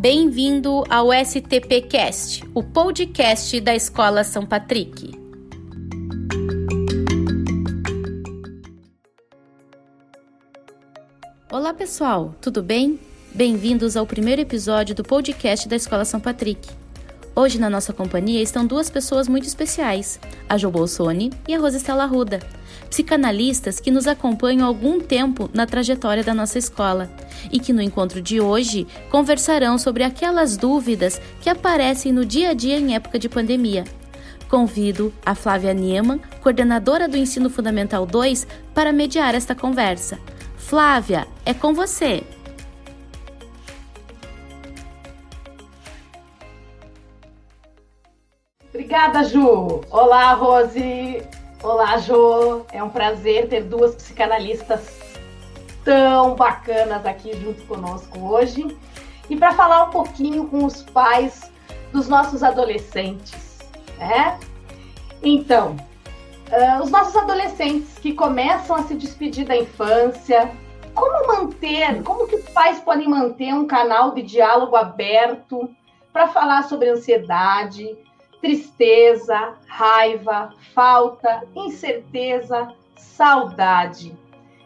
Bem-vindo ao STPcast, o podcast da Escola São Patrick. Olá, pessoal, tudo bem? Bem-vindos ao primeiro episódio do podcast da Escola São Patrick. Hoje na nossa companhia estão duas pessoas muito especiais, a Jo Bolsoni e a Rosestela Ruda, psicanalistas que nos acompanham há algum tempo na trajetória da nossa escola e que no encontro de hoje conversarão sobre aquelas dúvidas que aparecem no dia a dia em época de pandemia. Convido a Flávia Niemann, coordenadora do Ensino Fundamental 2, para mediar esta conversa. Flávia, é com você! Obrigada, Ju. Olá, Rose. Olá, Jo. É um prazer ter duas psicanalistas tão bacanas aqui junto conosco hoje. E para falar um pouquinho com os pais dos nossos adolescentes, né? Então, uh, os nossos adolescentes que começam a se despedir da infância, como manter, como que os pais podem manter um canal de diálogo aberto para falar sobre ansiedade, tristeza, raiva, falta, incerteza, saudade.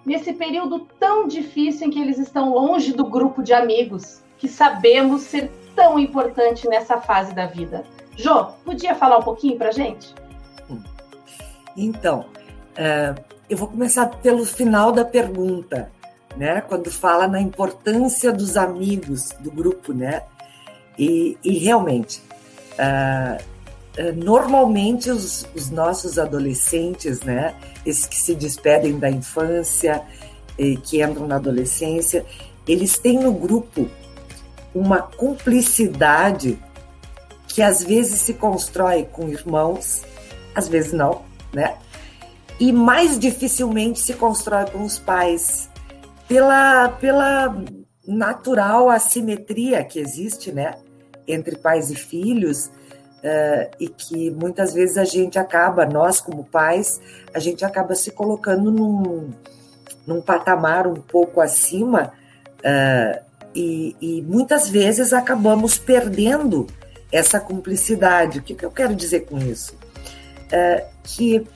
Nesse período tão difícil em que eles estão longe do grupo de amigos, que sabemos ser tão importante nessa fase da vida. Jô, podia falar um pouquinho para gente? Então, uh, eu vou começar pelo final da pergunta, né? Quando fala na importância dos amigos do grupo, né? E, e realmente, eh, normalmente os, os, nossos adolescentes, né, esses que se despedem da infância, e que entram na adolescência, eles têm no grupo uma cumplicidade que às vezes se constrói com irmãos, às vezes não, né? E mais dificilmente se constrói com os pais, pela, pela natural assimetria que existe, né? Entre pais e filhos, Uh, e que muitas vezes a gente acaba, nós como pais, a gente acaba se colocando num, num patamar um pouco acima uh, e, e, muitas vezes acabamos perdendo essa cumplicidade. O que, que eu quero dizer com isso? Uh, que,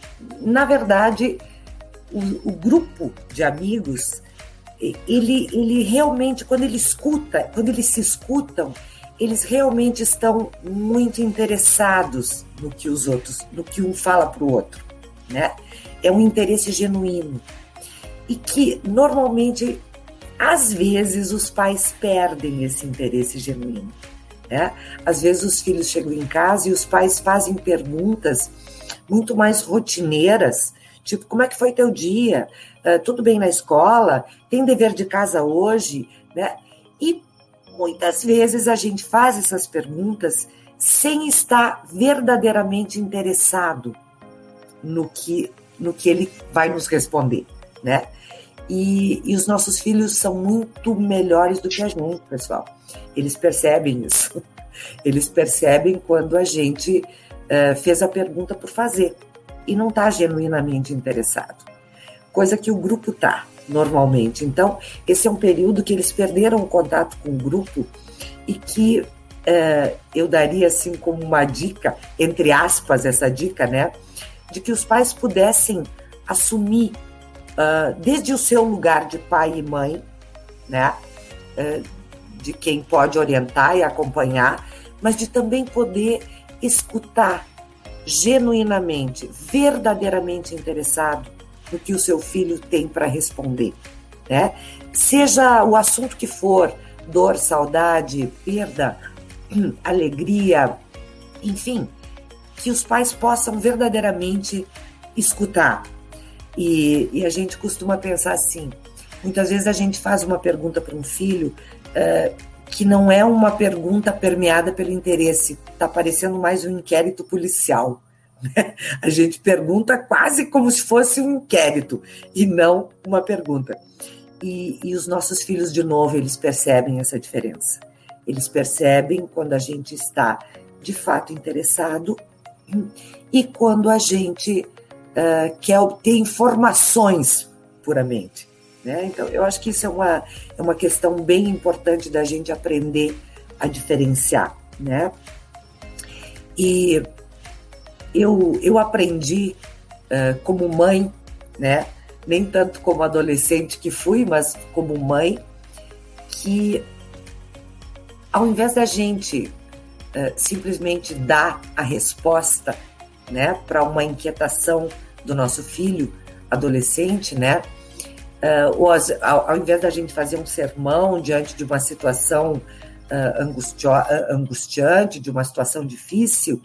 na verdade, o, o, grupo de amigos, ele, ele realmente, quando ele escuta, quando eles se escutam, eles realmente estão muito interessados no que os outros, no que um fala para o outro, né? É um interesse genuíno e que normalmente, às vezes, os pais perdem esse interesse genuíno. Né? Às vezes os filhos chegam em casa e os pais fazem perguntas muito mais rotineiras, tipo como é que foi teu dia, uh, tudo bem na escola, tem dever de casa hoje, né? E muitas vezes a gente faz essas perguntas sem estar verdadeiramente interessado no que, no que ele vai nos responder, né? E, e os nossos filhos são muito melhores do que a gente, pessoal. Eles percebem isso. Eles percebem quando a gente uh, fez a pergunta por fazer e não está genuinamente interessado. Coisa que o grupo tá normalmente. Então, esse é um período que eles perderam o contato com o grupo e que é, eu daria assim como uma dica, entre aspas, essa dica, né, de que os pais pudessem assumir uh, desde o seu lugar de pai e mãe, né, uh, de quem pode orientar e acompanhar, mas de também poder escutar genuinamente, verdadeiramente interessado no que o seu filho tem para responder, né? Seja o assunto que for, dor, saudade, perda, alegria, enfim, que os pais possam verdadeiramente escutar. E, e, a gente costuma pensar assim: muitas vezes a gente faz uma pergunta para um filho uh, que não é uma pergunta permeada pelo interesse, está parecendo mais um inquérito policial. A gente pergunta quase como se fosse um inquérito e não uma pergunta. E, e, os nossos filhos, de novo, eles percebem essa diferença. Eles percebem quando a gente está de fato interessado e quando a gente uh, quer obter informações puramente. Né? Então, eu acho que isso é uma, é uma questão bem importante da gente aprender a diferenciar, né? E eu, eu aprendi uh, como mãe, né? Nem tanto como adolescente que fui, mas como mãe, que ao invés da gente uh, simplesmente dar a resposta, né, para uma inquietação do nosso filho adolescente, né, uh, ou ao, ao, invés da gente fazer um sermão diante de uma situação uh, angustio, angustiante, de uma situação difícil,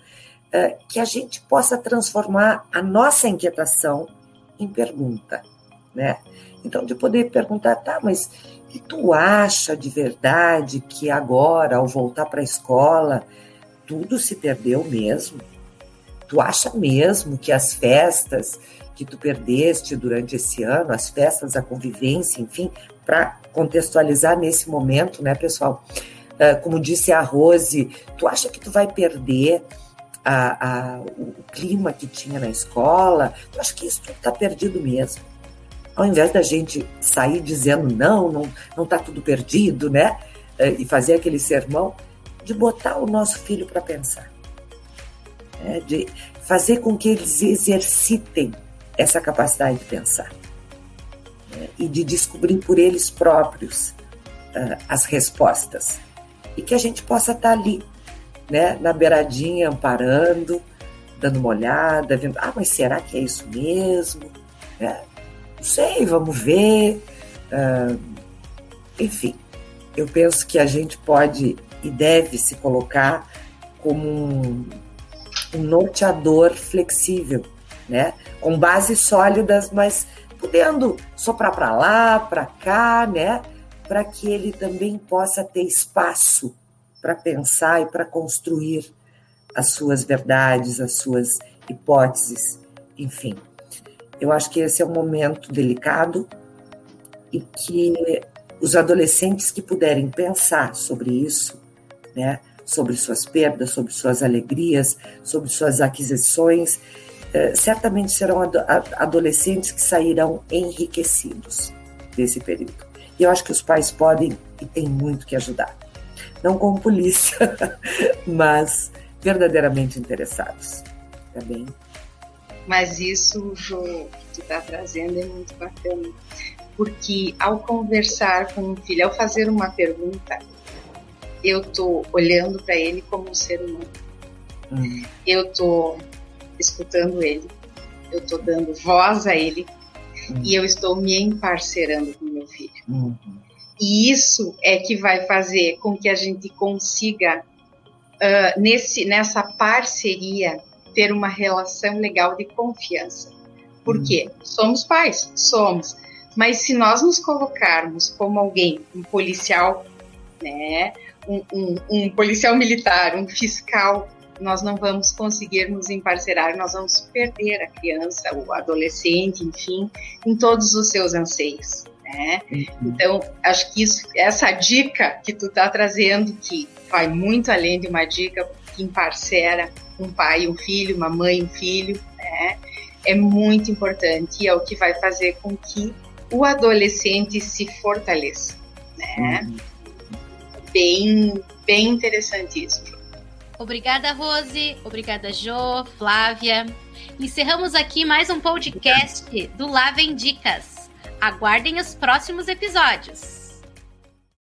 que a gente possa transformar a nossa inquietação em pergunta, né? Então, de poder perguntar, tá, mas e tu acha de verdade que agora, ao voltar para a escola, tudo se perdeu mesmo? Tu acha mesmo que as festas que tu perdeste durante esse ano, as festas, a convivência, enfim, para contextualizar nesse momento, né, pessoal? Uh, como disse a Rose, tu acha que tu vai perder a, a, o clima que tinha na escola? Tu acha que isso tudo está perdido mesmo? Ao invés da gente sair dizendo não, não, não tá tudo perdido, né? Uh, e fazer aquele sermão, de botar o nosso filho para pensar. Né? De fazer com que eles exercitem essa capacidade de pensar né? e de descobrir por eles próprios uh, as respostas. E que a gente possa estar tá ali, né, na beiradinha, amparando, dando uma olhada, vendo, ah, mas será que é isso mesmo? É, não sei, vamos ver. Uh, enfim, eu penso que a gente pode e deve se colocar como um, um norteador flexível né? Com bases sólidas, mas podendo soprar para lá, para cá, né? Para que ele também possa ter espaço para pensar e para construir as suas verdades, as suas hipóteses, enfim. Eu acho que esse é um momento delicado e que os adolescentes que puderem pensar sobre isso, né, sobre suas perdas, sobre suas alegrias, sobre suas aquisições, é, certamente serão adolescentes que sairão enriquecidos desse período. E eu acho que os pais podem e têm muito que ajudar. Não como polícia, mas verdadeiramente interessados. Tá bem? Mas isso, Jô, que tu está trazendo é muito bacana. Porque ao conversar com o filho, ao fazer uma pergunta, eu estou olhando para ele como um ser humano. Hum. Eu estou escutando ele, eu estou dando voz a ele uhum. e eu estou me emparcerando com meu filho. Uhum. E isso é que vai fazer com que a gente consiga, uh, nesse, nessa parceria, ter uma relação legal de confiança. Por uhum. quê? Somos pais, somos. Mas se nós nos colocarmos como alguém, um policial, né, um, um, um policial militar, um fiscal, nós não vamos conseguir nos emparcerar, nós vamos perder a criança, o adolescente, enfim, em todos os seus anseios. Né? Uhum. Então, acho que isso, essa dica que tu está trazendo, que vai muito além de uma dica que emparcera um pai, um filho, uma mãe, um filho, né? é muito importante e é o que vai fazer com que o adolescente se fortaleça. Né? Uhum. Bem, bem interessante isso. Obrigada, Rose. Obrigada, Jo, Flávia. Encerramos aqui mais um podcast do Lá Vem Dicas. Aguardem os próximos episódios.